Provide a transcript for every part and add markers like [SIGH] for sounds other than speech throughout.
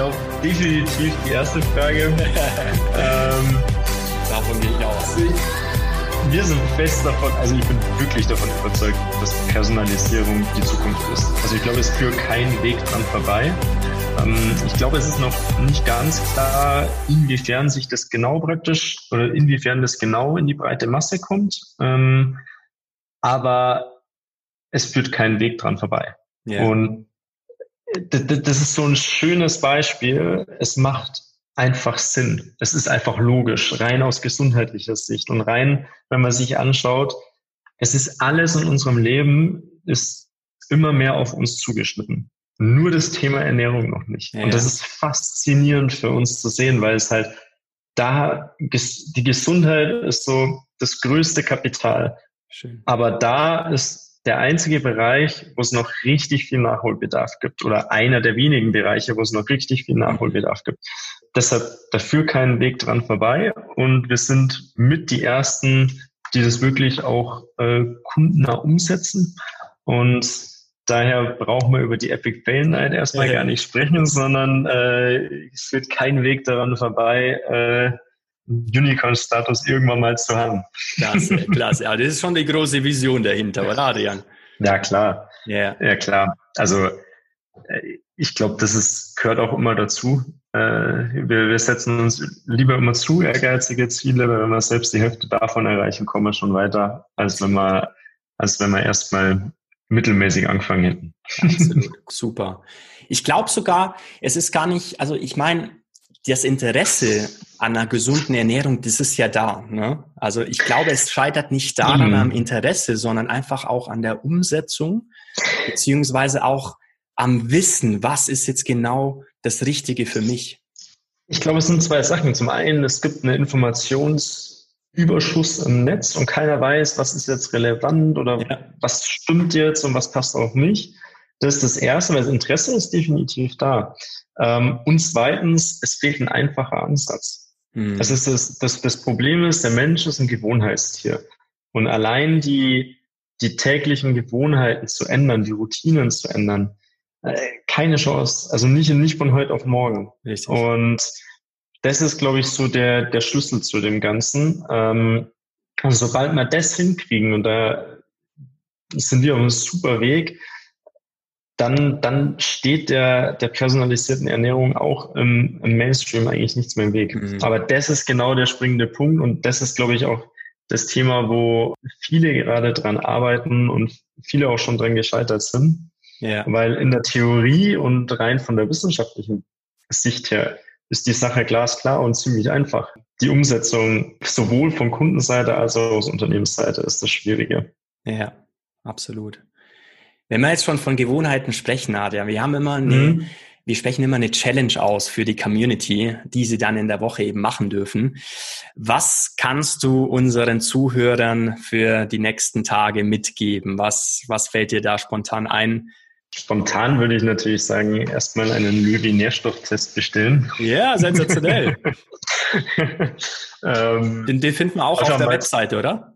glaube definitiv die erste Frage. [LAUGHS] ähm, Davon gehe ich aus. Wir sind fest davon, also ich bin wirklich davon überzeugt, dass Personalisierung die Zukunft ist. Also ich glaube, es führt keinen Weg dran vorbei. Ähm, ich glaube, es ist noch nicht ganz klar, inwiefern sich das genau praktisch oder inwiefern das genau in die breite Masse kommt. Ähm, aber es führt keinen Weg dran vorbei. Yeah. Und das ist so ein schönes Beispiel. Es macht einfach Sinn. Es ist einfach logisch, rein aus gesundheitlicher Sicht und rein, wenn man sich anschaut, es ist alles in unserem Leben ist immer mehr auf uns zugeschnitten. Nur das Thema Ernährung noch nicht. Ja, und das ist faszinierend für uns zu sehen, weil es halt da, die Gesundheit ist so das größte Kapital. Schön. Aber da ist der einzige Bereich, wo es noch richtig viel Nachholbedarf gibt oder einer der wenigen Bereiche, wo es noch richtig viel Nachholbedarf gibt. Deshalb dafür keinen Weg dran vorbei und wir sind mit die ersten, die das wirklich auch äh, kundennah umsetzen und daher brauchen wir über die Epic Fail Night erstmal ja. gar nicht sprechen, sondern äh, es führt kein Weg daran vorbei, äh, Unicorn-Status irgendwann mal zu haben. Klasse, [LAUGHS] klasse. Ja, das ist schon die große Vision dahinter, oder Adrian? Ja, klar. Yeah. Ja, klar. Also äh, ich glaube, das ist, gehört auch immer dazu. Äh, wir, wir setzen uns lieber immer zu ehrgeizige Ziele, weil wenn wir selbst die Hälfte davon erreichen, kommen wir schon weiter, als wenn wir, als wenn wir erstmal mittelmäßig angefangen hätten. Absolut. Super. Ich glaube sogar, es ist gar nicht, also ich meine, das Interesse an einer gesunden Ernährung, das ist ja da. Ne? Also ich glaube, es scheitert nicht daran mhm. am Interesse, sondern einfach auch an der Umsetzung, beziehungsweise auch am Wissen, was ist jetzt genau das Richtige für mich. Ich glaube, es sind zwei Sachen. Zum einen, es gibt eine Informationsüberschuss im Netz und keiner weiß, was ist jetzt relevant oder ja. was stimmt jetzt und was passt auch nicht. Das ist das Erste, weil das Interesse ist definitiv da. Ähm, und zweitens, es fehlt ein einfacher Ansatz. Mhm. Das ist das, das, das Problem ist, der Mensch ist ein Gewohnheitstier. Und allein die, die täglichen Gewohnheiten zu ändern, die Routinen zu ändern, äh, keine Chance. Also nicht, nicht von heute auf morgen. Richtig. Und das ist, glaube ich, so der, der Schlüssel zu dem Ganzen. Ähm, also sobald wir das hinkriegen, und da sind wir auf einem super Weg, dann, dann steht der, der personalisierten Ernährung auch im, im Mainstream eigentlich nichts mehr im Weg. Mhm. Aber das ist genau der springende Punkt und das ist, glaube ich, auch das Thema, wo viele gerade dran arbeiten und viele auch schon dran gescheitert sind. Ja. Weil in der Theorie und rein von der wissenschaftlichen Sicht her ist die Sache glasklar und ziemlich einfach. Die Umsetzung sowohl von Kundenseite als auch aus Unternehmensseite ist das Schwierige. Ja, absolut. Wenn wir jetzt schon von Gewohnheiten sprechen, Nadja, wir haben immer eine, mhm. wir sprechen immer eine Challenge aus für die Community, die sie dann in der Woche eben machen dürfen. Was kannst du unseren Zuhörern für die nächsten Tage mitgeben? Was, was fällt dir da spontan ein? Spontan würde ich natürlich sagen, erstmal einen Löwy-Nährstofftest bestellen. Ja, sensationell. [LAUGHS] ähm, den, den finden wir auch auf der Webseite, oder?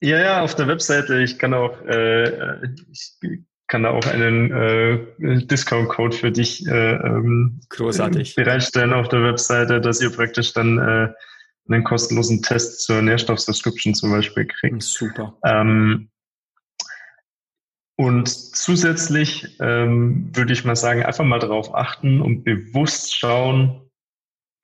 Ja, ja, auf der Webseite. Ich kann auch, äh, ich kann da auch einen äh, Discount-Code für dich äh, ähm, Großartig. bereitstellen auf der Webseite, dass ihr praktisch dann äh, einen kostenlosen Test zur Nährstoffsubscription zum Beispiel kriegt. Super. Ähm, und zusätzlich ähm, würde ich mal sagen, einfach mal darauf achten und bewusst schauen,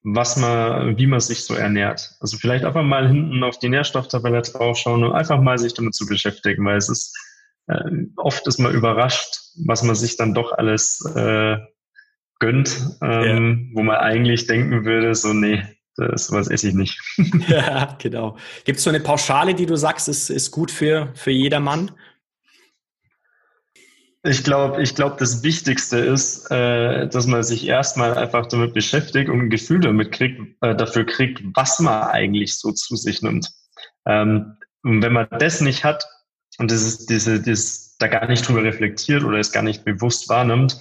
was man, wie man sich so ernährt. Also vielleicht einfach mal hinten auf die Nährstofftabelle draufschauen und einfach mal sich damit zu beschäftigen, weil es ist äh, oft ist man überrascht, was man sich dann doch alles äh, gönnt, ähm, ja. wo man eigentlich denken würde, so nee, das was esse ich nicht. [LAUGHS] [LAUGHS] ja, genau. Gibt es so eine Pauschale, die du sagst, ist, ist gut für, für jedermann? Ich glaube, ich glaube, das Wichtigste ist, äh, dass man sich erstmal einfach damit beschäftigt und ein Gefühl damit kriegt, äh, dafür kriegt, was man eigentlich so zu sich nimmt. Ähm, und wenn man das nicht hat und das ist diese, das da gar nicht drüber reflektiert oder es gar nicht bewusst wahrnimmt,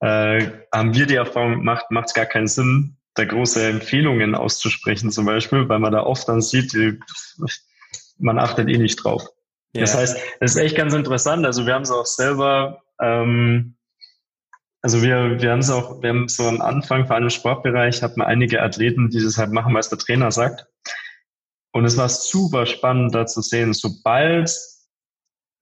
äh, haben wir die Erfahrung gemacht, macht es gar keinen Sinn, da große Empfehlungen auszusprechen zum Beispiel, weil man da oft dann sieht, die, man achtet eh nicht drauf. Ja. Das heißt, es ist echt ganz interessant. Also wir haben es auch selber ähm, also wir, wir haben es auch, wir haben so am Anfang, vor allem im Sportbereich, hat man einige Athleten, die das halt machen, weil es der Trainer sagt. Und es war super spannend, da zu sehen, sobald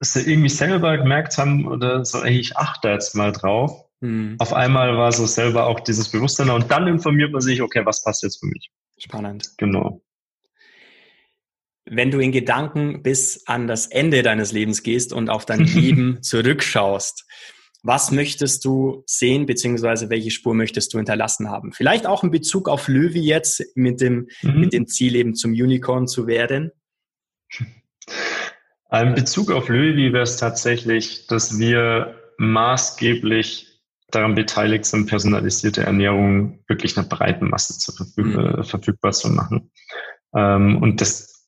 sie irgendwie selber gemerkt haben oder so, ey, ich achte jetzt mal drauf. Mhm. Auf einmal war so selber auch dieses Bewusstsein und dann informiert man sich, okay, was passt jetzt für mich? Spannend. Genau. Wenn du in Gedanken bis an das Ende deines Lebens gehst und auf dein Leben [LAUGHS] zurückschaust, was möchtest du sehen, beziehungsweise welche Spur möchtest du hinterlassen haben? Vielleicht auch in Bezug auf Löwy jetzt mit dem, mhm. mit dem Ziel eben zum Unicorn zu werden? [LAUGHS] In Bezug auf Löwy wäre es tatsächlich, dass wir maßgeblich daran beteiligt sind, personalisierte Ernährung wirklich einer breiten Masse zu verfüg mhm. verfügbar zu machen. Ähm, und das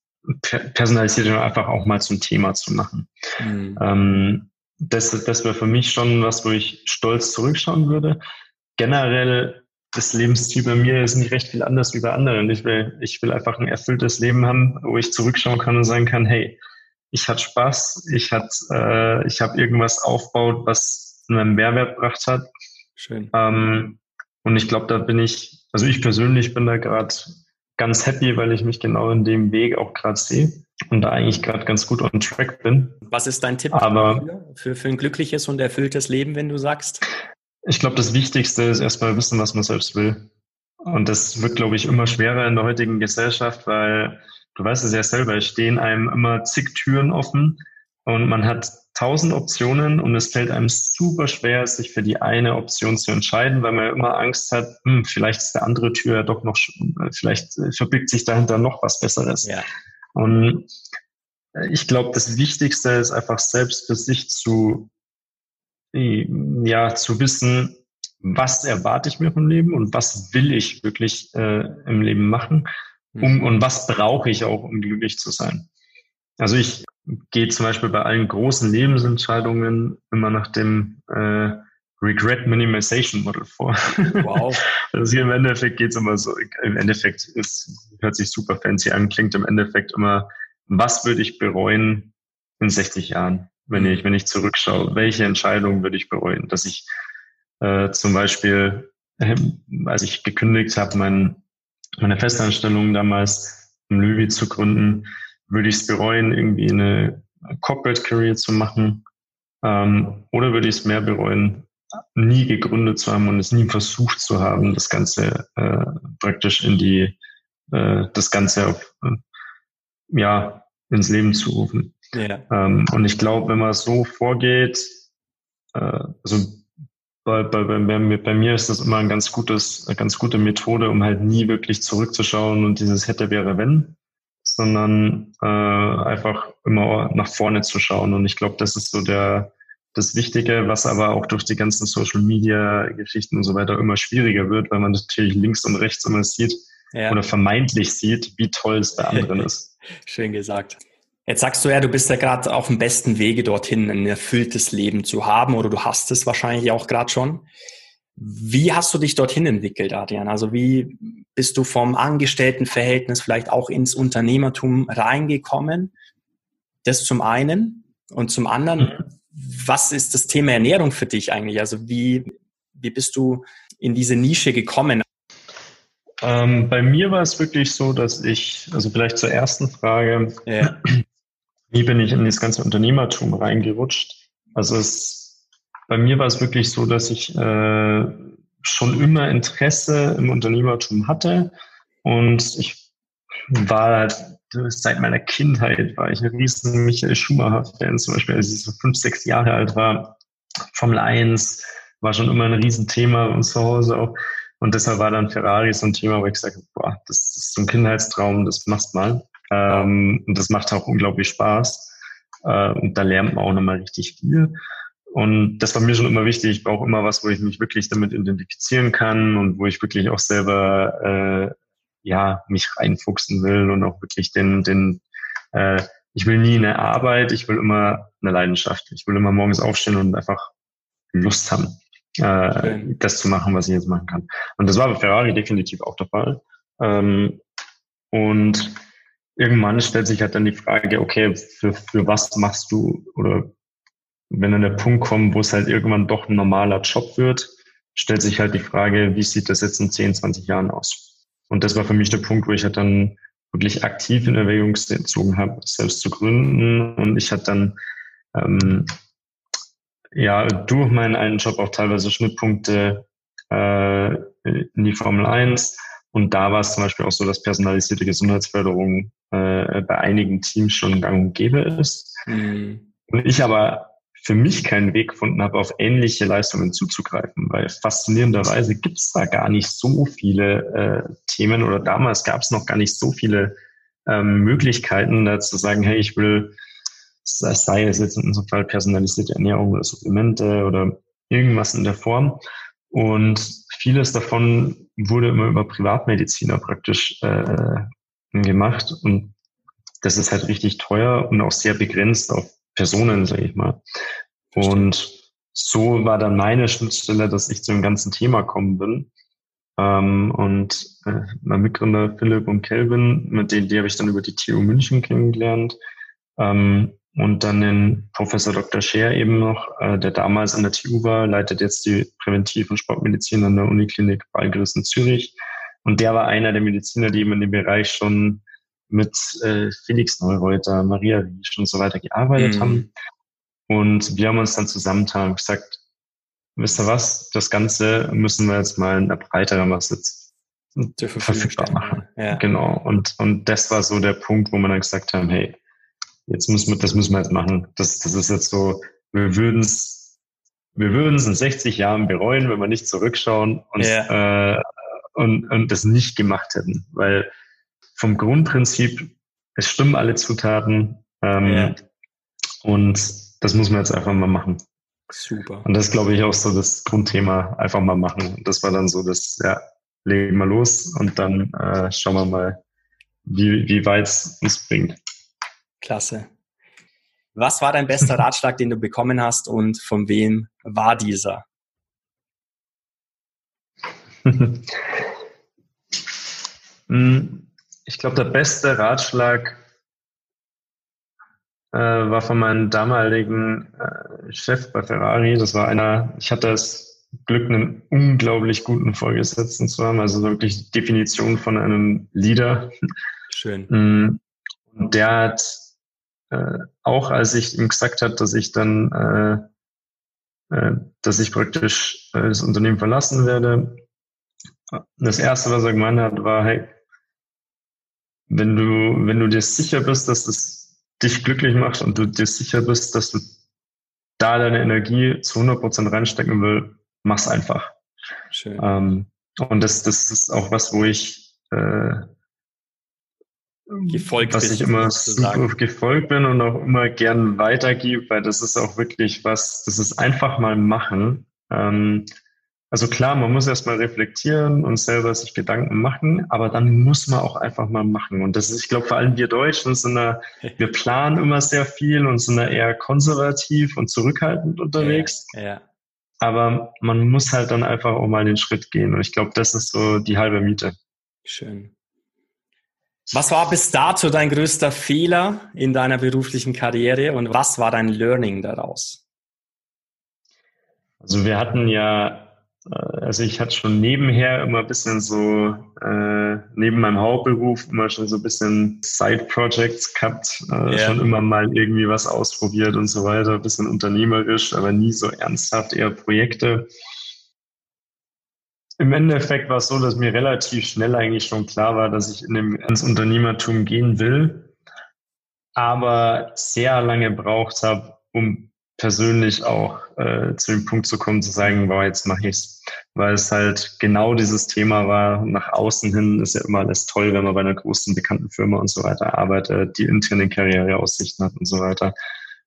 personalisierte einfach auch mal zum Thema zu machen. Mhm. Ähm, das, das wäre für mich schon was, wo ich stolz zurückschauen würde. Generell das Lebensziel bei mir ist nicht recht viel anders wie bei anderen. Ich will, ich will einfach ein erfülltes Leben haben, wo ich zurückschauen kann und sagen kann, hey, ich hatte Spaß, ich hat, äh, ich habe irgendwas aufgebaut, was einen Mehrwert gebracht hat. Schön. Ähm, und ich glaube, da bin ich, also ich persönlich bin da gerade ganz happy, weil ich mich genau in dem Weg auch gerade sehe und da eigentlich gerade ganz gut on track bin. Was ist dein Tipp Aber, für, für ein glückliches und erfülltes Leben, wenn du sagst? Ich glaube, das Wichtigste ist erstmal wissen, was man selbst will. Und das wird, glaube ich, immer schwerer in der heutigen Gesellschaft, weil du weißt es ja selber, es stehen einem immer zig Türen offen und man hat tausend Optionen und es fällt einem super schwer, sich für die eine Option zu entscheiden, weil man immer Angst hat, hm, vielleicht ist der andere Tür ja doch noch, vielleicht verbirgt sich dahinter noch was Besseres. Ja. Und ich glaube, das Wichtigste ist einfach selbst für sich zu, ja, zu wissen, was erwarte ich mir vom Leben und was will ich wirklich äh, im Leben machen um, mhm. und was brauche ich auch, um glücklich zu sein. Also ich gehe zum Beispiel bei allen großen Lebensentscheidungen immer nach dem äh, Regret Minimization Model vor. Wow. [LAUGHS] also hier im Endeffekt geht es immer so, im Endeffekt ist, hört sich super fancy an, klingt im Endeffekt immer, was würde ich bereuen in 60 Jahren, wenn ich, wenn ich zurückschaue? Welche Entscheidung würde ich bereuen? Dass ich äh, zum Beispiel, äh, als ich gekündigt habe, mein, meine Festanstellung damals im Löwy zu gründen, würde ich es bereuen, irgendwie eine Corporate Career zu machen? Ähm, oder würde ich es mehr bereuen, nie gegründet zu haben und es nie versucht zu haben, das Ganze äh, praktisch in die, äh, das Ganze auf, äh, ja, ins Leben zu rufen. Ja. Ähm, und ich glaube, wenn man so vorgeht, äh, also bei, bei, bei, bei mir ist das immer ein ganz gutes, eine ganz gute Methode, um halt nie wirklich zurückzuschauen und dieses hätte, wäre, wenn, sondern äh, einfach immer nach vorne zu schauen. Und ich glaube, das ist so der, das Wichtige, was aber auch durch die ganzen Social Media Geschichten und so weiter immer schwieriger wird, weil man natürlich links und rechts immer sieht ja. oder vermeintlich sieht, wie toll es bei anderen [LAUGHS] ist. Schön gesagt. Jetzt sagst du ja, du bist ja gerade auf dem besten Wege dorthin, ein erfülltes Leben zu haben oder du hast es wahrscheinlich auch gerade schon. Wie hast du dich dorthin entwickelt, Adrian? Also wie bist du vom Angestelltenverhältnis vielleicht auch ins Unternehmertum reingekommen? Das zum einen. Und zum anderen, mhm was ist das Thema Ernährung für dich eigentlich? Also wie, wie bist du in diese Nische gekommen? Ähm, bei mir war es wirklich so, dass ich, also vielleicht zur ersten Frage, ja. Wie bin ich in das ganze Unternehmertum reingerutscht? Also es, bei mir war es wirklich so, dass ich äh, schon immer Interesse im Unternehmertum hatte und ich war halt seit meiner Kindheit war ich ein riesen Michael Schumacher-Fan, zum Beispiel, als ich so fünf, sechs Jahre alt war. Formel 1 war schon immer ein Riesenthema und zu Hause auch. Und deshalb war dann Ferrari so ein Thema, wo ich gesagt habe, boah, das ist so ein Kindheitstraum, das machst mal. Ähm, und das macht auch unglaublich Spaß. Äh, und da lernt man auch nochmal richtig viel. Und das war mir schon immer wichtig. Ich brauche immer was, wo ich mich wirklich damit identifizieren kann und wo ich wirklich auch selber äh, ja, mich reinfuchsen will und auch wirklich den, den, äh, ich will nie eine Arbeit, ich will immer eine Leidenschaft. Ich will immer morgens aufstehen und einfach Lust haben, äh, das zu machen, was ich jetzt machen kann. Und das war bei Ferrari definitiv auch der Fall. Ähm, und irgendwann stellt sich halt dann die Frage, okay, für, für was machst du oder wenn dann der Punkt kommt, wo es halt irgendwann doch ein normaler Job wird, stellt sich halt die Frage, wie sieht das jetzt in 10, 20 Jahren aus? Und das war für mich der Punkt, wo ich halt dann wirklich aktiv in Erwägung gezogen habe, selbst zu gründen. Und ich hatte dann ähm, ja durch meinen einen Job auch teilweise Schnittpunkte äh, in die Formel 1. Und da war es zum Beispiel auch so, dass personalisierte Gesundheitsförderung äh, bei einigen Teams schon gang und gäbe ist. Mhm. Und ich aber für mich keinen Weg gefunden habe, auf ähnliche Leistungen zuzugreifen, weil faszinierenderweise gibt es da gar nicht so viele äh, Themen oder damals gab es noch gar nicht so viele ähm, Möglichkeiten, da zu sagen, hey, ich will, sei es jetzt in unserem Fall personalisierte Ernährung oder Supplemente oder irgendwas in der Form. Und vieles davon wurde immer über Privatmediziner praktisch äh, gemacht. Und das ist halt richtig teuer und auch sehr begrenzt auf Personen, sage ich mal. Und so war dann meine Schnittstelle, dass ich zu dem ganzen Thema kommen bin. Ähm, und äh, mein Mitgründer Philipp und Kelvin, mit denen die habe ich dann über die TU München kennengelernt. Ähm, und dann den Professor Dr. Scher eben noch, äh, der damals an der TU war, leitet jetzt die Präventiv- und Sportmedizin an der Uniklinik Balgris in Zürich. Und der war einer der Mediziner, die eben in dem Bereich schon mit äh, Felix Neureuter, Maria Riesch und so weiter gearbeitet mhm. haben. Und wir haben uns dann zusammengetan und gesagt, wisst ihr was, das Ganze müssen wir jetzt mal in der breiteren Masse verfügbar machen. Ja. Genau. Und, und das war so der Punkt, wo wir dann gesagt haben, hey, jetzt müssen wir, das müssen wir jetzt machen. Das, das ist jetzt so, wir würden es wir würden es in 60 Jahren bereuen, wenn wir nicht zurückschauen und, ja. äh, und, und das nicht gemacht hätten. Weil vom Grundprinzip, es stimmen alle Zutaten ähm, ja. und das muss man jetzt einfach mal machen. Super. Und das glaube ich auch so das Grundthema, einfach mal machen. Und das war dann so das, ja, legen wir los und dann äh, schauen wir mal, wie, wie weit es uns bringt. Klasse. Was war dein bester Ratschlag, den du bekommen hast und von wem war dieser? [LAUGHS] ich glaube, der beste Ratschlag äh, war von meinem damaligen äh, Chef bei Ferrari. Das war einer, ich hatte das Glück, einen unglaublich guten Vorgesetzten zu haben, also wirklich die Definition von einem Leader. Schön. Und der hat äh, auch als ich ihm gesagt habe, dass ich dann, äh, äh, dass ich praktisch äh, das Unternehmen verlassen werde, das erste, was er gemeint hat, war, hey, wenn du, wenn du dir sicher bist, dass es dich glücklich macht und du dir sicher bist, dass du da deine Energie zu 100 Prozent reinstecken will, mach's einfach. Schön. Ähm, und das, das ist auch was, wo ich äh, gefolgt was ich immer [LAUGHS] gefolgt bin und auch immer gern weitergebe, weil das ist auch wirklich was, das ist einfach mal machen. Ähm, also klar, man muss erstmal reflektieren und selber sich Gedanken machen, aber dann muss man auch einfach mal machen. Und das ist, ich glaube, vor allem wir Deutschen sind da, [LAUGHS] wir planen immer sehr viel und sind da eher konservativ und zurückhaltend unterwegs. Ja, ja. Aber man muss halt dann einfach auch mal den Schritt gehen. Und ich glaube, das ist so die halbe Miete. Schön. Was war bis dato dein größter Fehler in deiner beruflichen Karriere und was war dein Learning daraus? Also wir hatten ja, äh, also ich hatte schon nebenher immer ein bisschen so, äh, neben meinem Hauptberuf immer schon so ein bisschen Side-Projects gehabt, äh, yeah. schon immer mal irgendwie was ausprobiert und so weiter, ein bisschen unternehmerisch, aber nie so ernsthaft, eher Projekte. Im Endeffekt war es so, dass mir relativ schnell eigentlich schon klar war, dass ich in dem, ins Unternehmertum gehen will, aber sehr lange braucht habe, um persönlich auch äh, zu dem Punkt zu kommen, zu sagen, wow, jetzt mache ich's. Weil es halt genau dieses Thema war, nach außen hin ist ja immer alles toll, wenn man bei einer großen, bekannten Firma und so weiter arbeitet, die interne Karriereaussichten hat und so weiter.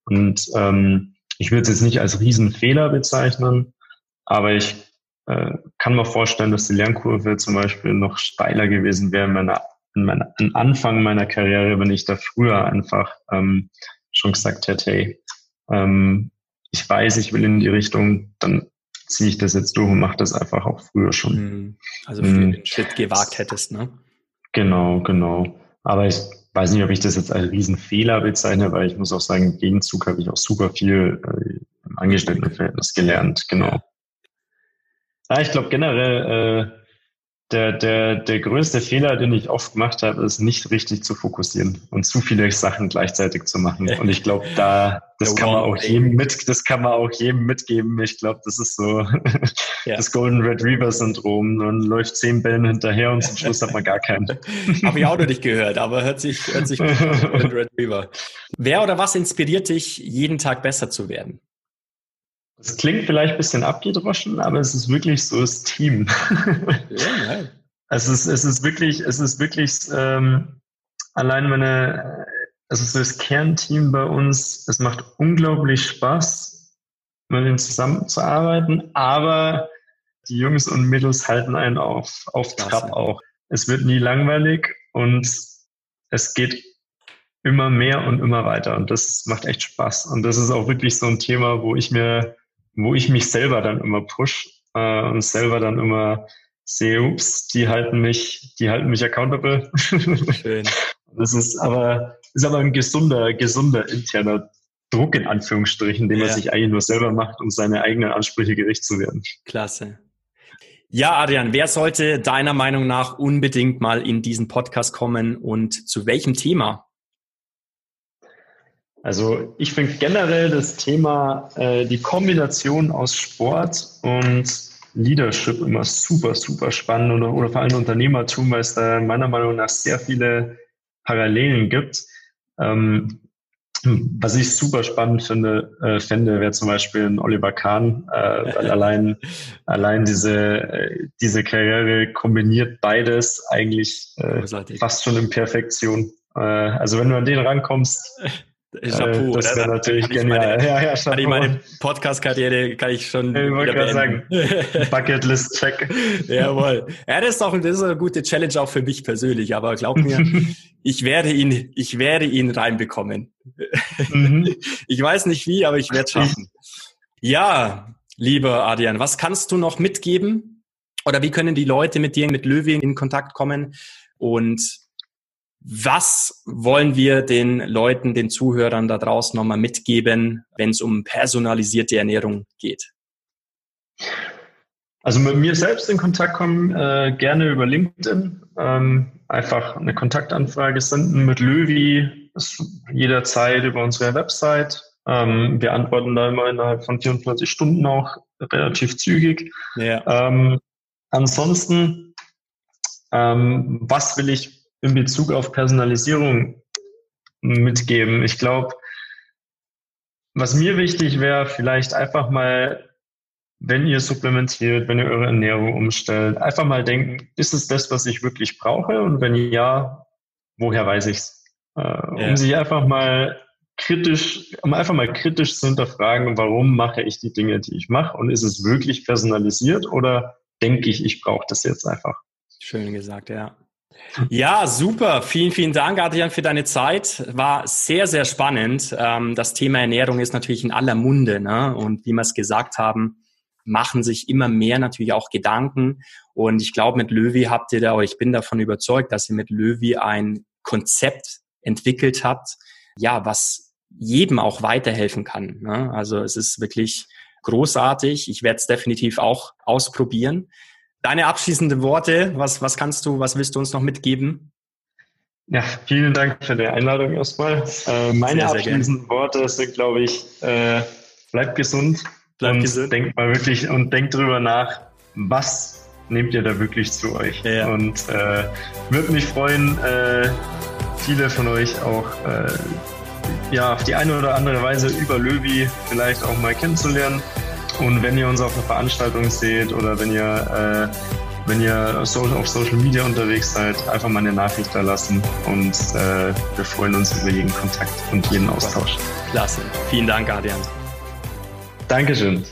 Und ähm, ich würde es jetzt nicht als Riesenfehler bezeichnen, aber ich äh, kann mir vorstellen, dass die Lernkurve zum Beispiel noch steiler gewesen wäre in meiner, in meiner, am Anfang meiner Karriere, wenn ich da früher einfach ähm, schon gesagt hätte, hey, ähm, ich weiß, ich will in die Richtung, dann ziehe ich das jetzt durch und mache das einfach auch früher schon. Hm. Also für mhm. den Schritt gewagt hättest, ne? Genau, genau. Aber ich weiß nicht, ob ich das jetzt als Riesenfehler bezeichne, weil ich muss auch sagen, im Gegenzug habe ich auch super viel äh, im Angestelltenverhältnis gelernt, genau. Ja, ich glaube generell, äh, der, der, der größte Fehler, den ich oft gemacht habe, ist nicht richtig zu fokussieren und zu viele Sachen gleichzeitig zu machen. Und ich glaube, da, das kann man auch jedem mit, das kann man auch jedem mitgeben. Ich glaube, das ist so [LAUGHS] ja. das Golden Retriever Syndrom. Man läuft zehn Bällen hinterher und zum Schluss hat man gar keinen. [LAUGHS] Habe ich auch noch nicht gehört, aber hört sich, hört sich Golden Retriever. Wer oder was inspiriert dich, jeden Tag besser zu werden? Das klingt vielleicht ein bisschen abgedroschen, aber es ist wirklich so das Team. Ja, ja. Es ist, es ist wirklich, es ist wirklich ähm, allein meine, es ist das Kernteam bei uns. Es macht unglaublich Spaß, mit ihnen zusammenzuarbeiten, aber die Jungs und Mädels halten einen auf, auf Trab auch. Es wird nie langweilig und es geht immer mehr und immer weiter und das macht echt Spaß. Und das ist auch wirklich so ein Thema, wo ich mir wo ich mich selber dann immer push äh, und selber dann immer sehe, ups, die halten mich, die halten mich accountable. Schön. [LAUGHS] das ist aber, ist aber ein gesunder, gesunder interner Druck in Anführungsstrichen, den ja. man sich eigentlich nur selber macht, um seine eigenen Ansprüche gerecht zu werden. Klasse. Ja, Adrian, wer sollte deiner Meinung nach unbedingt mal in diesen Podcast kommen und zu welchem Thema? Also ich finde generell das Thema, äh, die Kombination aus Sport und Leadership immer super, super spannend oder, oder vor allem Unternehmertum, weil es da meiner Meinung nach sehr viele Parallelen gibt. Ähm, was ich super spannend finde, äh, fände, wäre zum Beispiel ein Oliver Kahn, äh, weil [LAUGHS] allein, allein diese, äh, diese Karriere kombiniert beides eigentlich äh, fast schon in Perfektion. Äh, also wenn du an den rankommst, [LAUGHS] Chapeau, das wäre natürlich genial. Meine, ja, ja, Chapeau. Kann meine Podcast-Karriere kann ich schon ich wollte gerade sagen, Bucketlist-Check. [LAUGHS] Jawohl. Ja, das ist auch das ist eine gute Challenge auch für mich persönlich, aber glaub mir, [LAUGHS] ich werde ihn, ich werde ihn reinbekommen. Mhm. [LAUGHS] Ich weiß nicht wie, aber ich werde es schaffen. Ja, lieber Adrian, was kannst du noch mitgeben? Oder wie können die Leute mit dir, mit Löwe in Kontakt kommen? Und was wollen wir den Leuten, den Zuhörern da draußen nochmal mitgeben, wenn es um personalisierte Ernährung geht? Also mit mir selbst in Kontakt kommen, äh, gerne über LinkedIn. Ähm, einfach eine Kontaktanfrage senden mit Löwi, jederzeit über unsere Website. Ähm, wir antworten da immer innerhalb von 24 Stunden auch relativ zügig. Ja. Ähm, ansonsten, ähm, was will ich in Bezug auf Personalisierung mitgeben? Ich glaube, was mir wichtig wäre, vielleicht einfach mal, wenn ihr supplementiert, wenn ihr eure Ernährung umstellt, einfach mal denken, ist es das, was ich wirklich brauche? Und wenn ja, woher weiß ich's? Äh, ja. Um sich einfach mal kritisch, um einfach mal kritisch zu hinterfragen, warum mache ich die Dinge, die ich mache? Und ist es wirklich personalisiert oder denke ich, ich brauche das jetzt einfach? Schön gesagt, ja. Ja, super. Vielen, vielen Dank, Adrian, für deine Zeit. War sehr, sehr spannend. Ähm, das Thema Ernährung ist natürlich in aller Munde. Ne? Und wie wir es gesagt haben, machen sich immer mehr natürlich auch Gedanken. Und ich glaube, mit Löwy habt ihr da, oder ich bin davon überzeugt, dass ihr mit Löwy ein Konzept entwickelt habt, ja, was jedem auch weiterhelfen kann. Ne? Also es ist wirklich großartig. Ich werde es definitiv auch ausprobieren. Deine abschließenden Worte, was, was kannst du, was willst du uns noch mitgeben? Ja, vielen Dank für die Einladung erstmal. Äh, meine sehr, sehr abschließenden gerne. Worte sind, glaube ich, äh, bleibt gesund bleibt und gesund. denkt mal wirklich und denkt drüber nach, was nehmt ihr da wirklich zu euch? Ja. Und äh, würde mich freuen, äh, viele von euch auch äh, ja, auf die eine oder andere Weise über Löwy vielleicht auch mal kennenzulernen. Und wenn ihr uns auf einer Veranstaltung seht oder wenn ihr, äh, wenn ihr auf Social Media unterwegs seid, einfach mal eine Nachricht da lassen und äh, wir freuen uns über jeden Kontakt und jeden Austausch. Klasse. Vielen Dank, Adrian. Dankeschön.